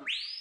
Yeah.